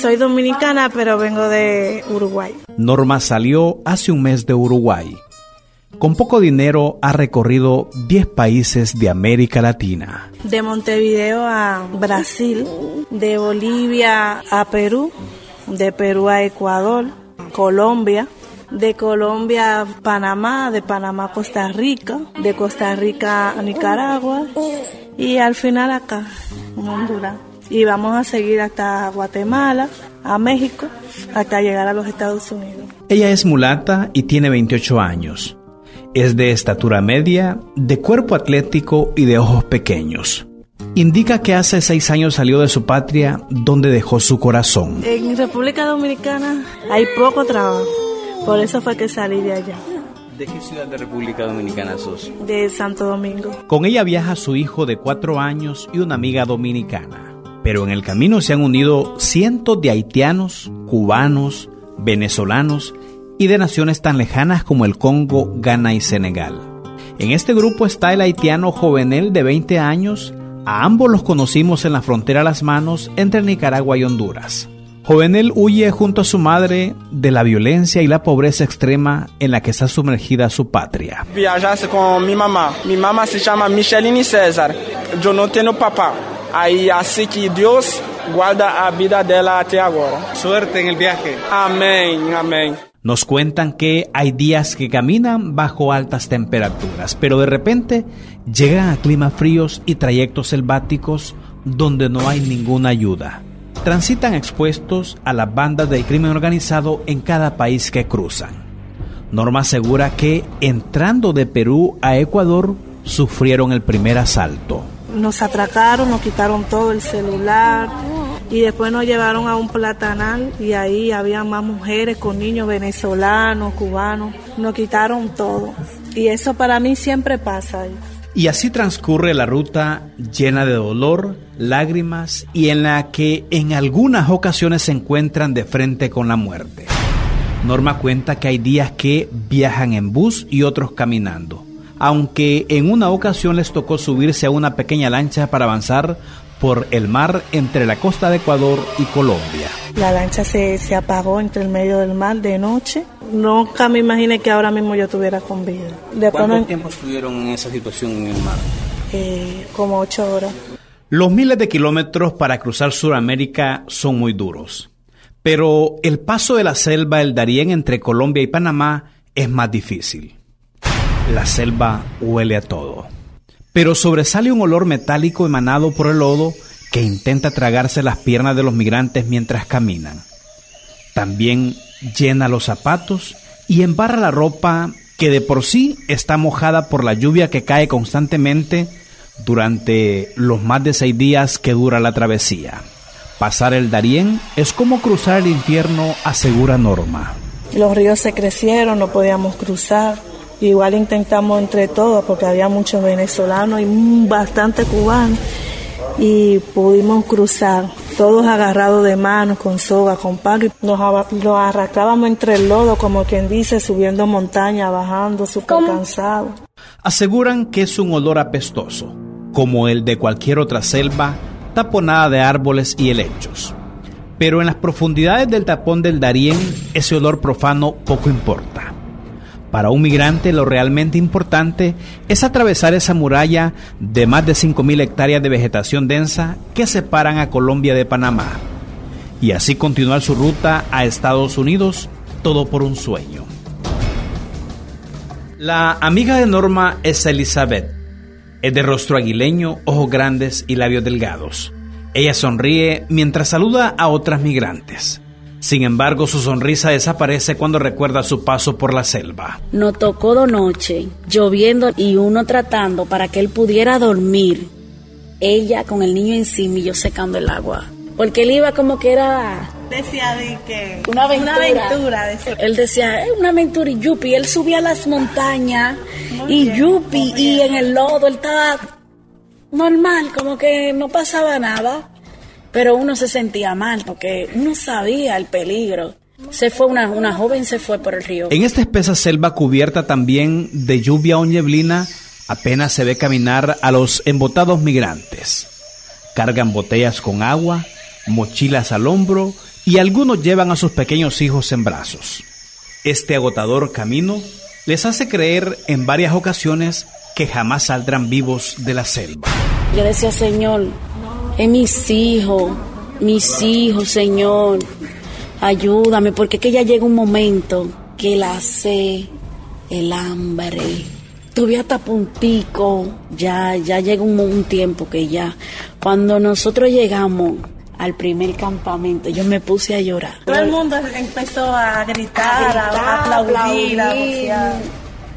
Soy dominicana, pero vengo de Uruguay. Norma salió hace un mes de Uruguay. Con poco dinero ha recorrido 10 países de América Latina. De Montevideo a Brasil, de Bolivia a Perú, de Perú a Ecuador, Colombia, de Colombia a Panamá, de Panamá a Costa Rica, de Costa Rica a Nicaragua y al final acá, en Honduras. Y vamos a seguir hasta Guatemala, a México, hasta llegar a los Estados Unidos. Ella es mulata y tiene 28 años. Es de estatura media, de cuerpo atlético y de ojos pequeños. Indica que hace seis años salió de su patria donde dejó su corazón. En República Dominicana hay poco trabajo, por eso fue que salí de allá. ¿De qué ciudad de República Dominicana sos? De Santo Domingo. Con ella viaja su hijo de cuatro años y una amiga dominicana. Pero en el camino se han unido cientos de haitianos, cubanos, venezolanos y de naciones tan lejanas como el Congo, Ghana y Senegal. En este grupo está el haitiano Jovenel de 20 años, a ambos los conocimos en la frontera a las manos entre Nicaragua y Honduras. Jovenel huye junto a su madre de la violencia y la pobreza extrema en la que está sumergida su patria. Viajasse con mi mamá. Mi mamá se llama Micheline César. Yo no tengo papá. Ahí así que Dios guarda a vida dela hasta ahora. Suerte en el viaje. Amén, amén. Nos cuentan que hay días que caminan bajo altas temperaturas, pero de repente llegan a climas fríos y trayectos selváticos donde no hay ninguna ayuda. Transitan expuestos a las bandas del crimen organizado en cada país que cruzan. Norma asegura que entrando de Perú a Ecuador sufrieron el primer asalto. Nos atracaron, nos quitaron todo el celular y después nos llevaron a un platanal y ahí había más mujeres con niños venezolanos, cubanos. Nos quitaron todo. Y eso para mí siempre pasa. Y así transcurre la ruta llena de dolor, lágrimas y en la que en algunas ocasiones se encuentran de frente con la muerte. Norma cuenta que hay días que viajan en bus y otros caminando, aunque en una ocasión les tocó subirse a una pequeña lancha para avanzar por el mar entre la costa de Ecuador y Colombia. La lancha se, se apagó entre el medio del mar de noche. Nunca me imaginé que ahora mismo yo estuviera con vida. Después ¿Cuánto no- tiempo estuvieron en esa situación en el mar? eh, como ocho horas. Los miles de kilómetros para cruzar Sudamérica son muy duros, pero el paso de la selva del Darién entre Colombia y Panamá es más difícil. La selva huele a todo, pero sobresale un olor metálico emanado por el lodo que intenta tragarse las piernas de los migrantes mientras caminan. También llena los zapatos y embarra la ropa que de por sí está mojada por la lluvia que cae constantemente durante los más de seis días que dura la travesía. Pasar el Darién es como cruzar el infierno, asegura Norma. Los ríos se crecieron, no podíamos cruzar. Igual intentamos entre todos porque había muchos venezolanos y mm, bastante cubanos y pudimos cruzar, todos agarrados de manos, con soga, con palo y nos, nos arrastrábamos entre el lodo, como quien dice, subiendo montaña, bajando, súper cansados. Aseguran que es un olor apestoso, como el de cualquier otra selva taponada de árboles y helechos. Pero en las profundidades del tapón del Darién, ese olor profano poco importa. Para un migrante lo realmente importante es atravesar esa muralla de más de 5.000 hectáreas de vegetación densa que separan a Colombia de Panamá. Y así continuar su ruta a Estados Unidos, todo por un sueño. La amiga de Norma es Elizabeth. Es de rostro aguileño, ojos grandes y labios delgados. Ella sonríe mientras saluda a otras migrantes. Sin embargo, su sonrisa desaparece cuando recuerda su paso por la selva. Nos tocó de noche, lloviendo y uno tratando para que él pudiera dormir. Ella con el niño encima y yo secando el agua. Porque él iba como que era Decía de que una aventura. Una aventura, decía. Él decía, es una aventura y yupi. Él subía a las montañas y yupi y en el lodo él estaba normal, como que no pasaba nada. Pero uno se sentía mal porque uno sabía el peligro. Se fue una, una joven, se fue por el río. En esta espesa selva cubierta también de lluvia o nieblina, apenas se ve caminar a los embotados migrantes. Cargan botellas con agua, mochilas al hombro y algunos llevan a sus pequeños hijos en brazos. Este agotador camino les hace creer en varias ocasiones que jamás saldrán vivos de la selva. Yo decía, Señor, es mis hijos, mis hijos, Señor, ayúdame, porque es que ya llega un momento que la sed, el hambre, tuve hasta puntico, ya, ya llega un, un tiempo que ya, cuando nosotros llegamos al primer campamento, yo me puse a llorar. Todo el mundo empezó a gritar, a, gritar, aplaudir, a aplaudir.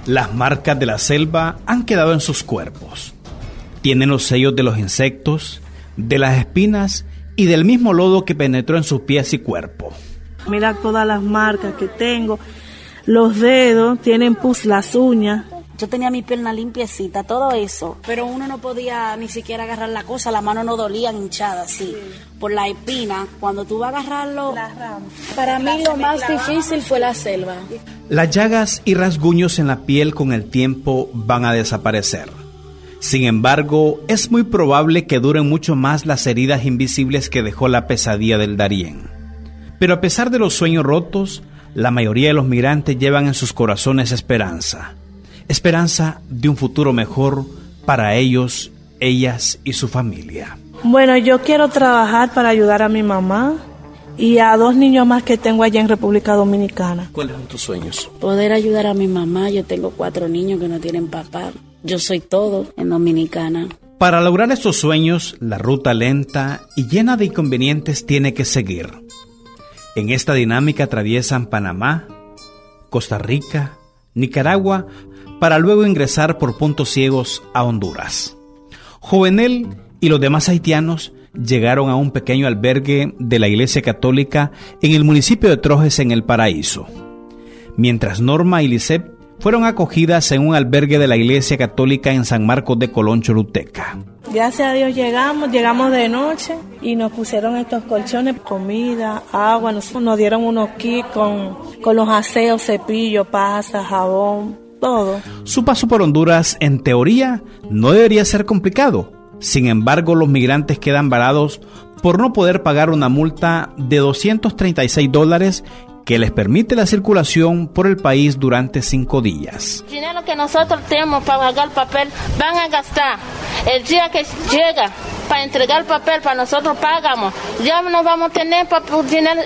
Las marcas de la selva han quedado en sus cuerpos. Tienen los sellos de los insectos, de las espinas y del mismo lodo que penetró en sus pies y cuerpo. Mira todas las marcas que tengo. Los dedos tienen pus las uñas. Yo tenía mi pierna limpiecita, todo eso, pero uno no podía ni siquiera agarrar la cosa, las manos no dolían hinchadas, así, por la espina. Cuando tú vas a agarrarlo, para mí lo más difícil fue la selva. Las llagas y rasguños en la piel con el tiempo van a desaparecer. Sin embargo, es muy probable que duren mucho más las heridas invisibles que dejó la pesadilla del Darién. Pero a pesar de los sueños rotos, la mayoría de los migrantes llevan en sus corazones esperanza. Esperanza de un futuro mejor para ellos, ellas y su familia. Bueno, yo quiero trabajar para ayudar a mi mamá y a dos niños más que tengo allá en República Dominicana. ¿Cuáles son tus sueños? Poder ayudar a mi mamá, yo tengo cuatro niños que no tienen papá. Yo soy todo en Dominicana. Para lograr estos sueños, la ruta lenta y llena de inconvenientes tiene que seguir. En esta dinámica atraviesan Panamá, Costa Rica, Nicaragua, para luego ingresar por puntos ciegos a Honduras. Jovenel y los demás haitianos llegaron a un pequeño albergue de la Iglesia Católica en el municipio de Trojes en el Paraíso, mientras Norma y Lisette fueron acogidas en un albergue de la Iglesia Católica en San Marcos de Colón, Choluteca. Gracias a Dios llegamos, llegamos de noche y nos pusieron estos colchones, comida, agua, nos, nos dieron unos kits con, con los aseos, cepillo, pasta, jabón, todo. Su paso por Honduras, en teoría, no debería ser complicado. Sin embargo, los migrantes quedan varados por no poder pagar una multa de 236 dólares que les permite la circulación por el país durante cinco días. El dinero que nosotros tenemos para pagar el papel van a gastar. El día que llega para entregar el papel, para nosotros pagamos. Ya no vamos a tener para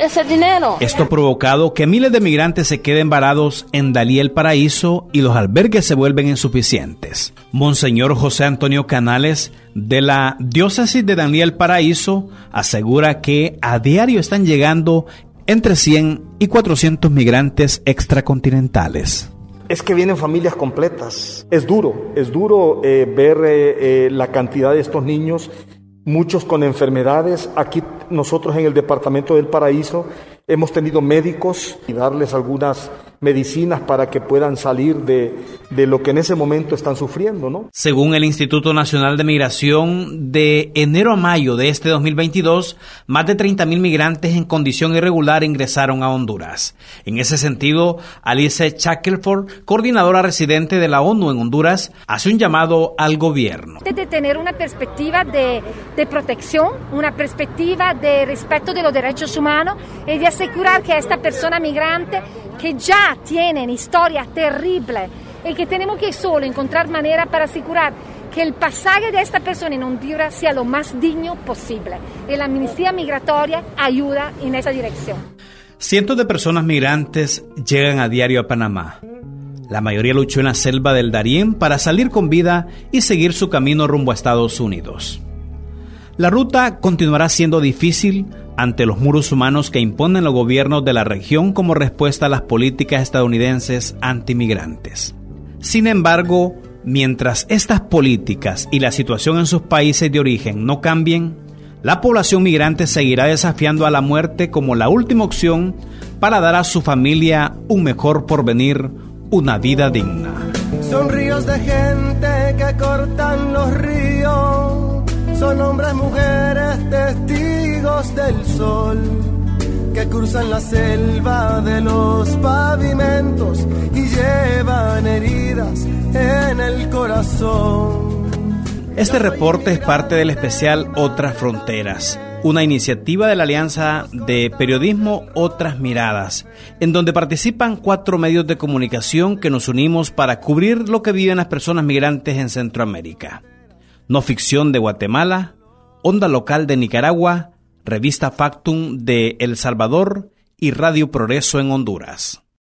ese dinero. Esto ha provocado que miles de migrantes se queden varados en Dalí el Paraíso y los albergues se vuelven insuficientes. Monseñor José Antonio Canales de la diócesis de Dalí el Paraíso asegura que a diario están llegando entre 100 y 400 migrantes extracontinentales. Es que vienen familias completas. Es duro, es duro eh, ver eh, eh, la cantidad de estos niños, muchos con enfermedades. Aquí nosotros en el Departamento del Paraíso hemos tenido médicos y darles algunas medicinas para que puedan salir de, de, lo que en ese momento están sufriendo, ¿no? Según el Instituto Nacional de Migración, de enero a mayo de este 2022, más de 30.000 migrantes en condición irregular ingresaron a Honduras. En ese sentido, Alice Shackelford, coordinadora residente de la ONU en Honduras, hace un llamado al gobierno. De tener una perspectiva de, de protección, una perspectiva de respeto de los derechos humanos y de asegurar que esta persona migrante que ya tienen historia terrible y que tenemos que solo encontrar manera para asegurar que el pasaje de esta persona en Honduras sea lo más digno posible. Y la amnistía migratoria ayuda en esa dirección. Cientos de personas migrantes llegan a diario a Panamá. La mayoría luchó en la selva del Darién para salir con vida y seguir su camino rumbo a Estados Unidos. La ruta continuará siendo difícil ante los muros humanos que imponen los gobiernos de la región como respuesta a las políticas estadounidenses antimigrantes. Sin embargo, mientras estas políticas y la situación en sus países de origen no cambien, la población migrante seguirá desafiando a la muerte como la última opción para dar a su familia un mejor porvenir, una vida digna. Son ríos de gente que cortan los ríos, son hombres, mujeres, testigos del sol, que cruzan la selva de los pavimentos y llevan heridas en el corazón. Este reporte es parte del especial Otras Fronteras, una iniciativa de la Alianza de Periodismo Otras Miradas, en donde participan cuatro medios de comunicación que nos unimos para cubrir lo que viven las personas migrantes en Centroamérica. No Ficción de Guatemala, Onda Local de Nicaragua, Revista Factum de El Salvador y Radio Progreso en Honduras.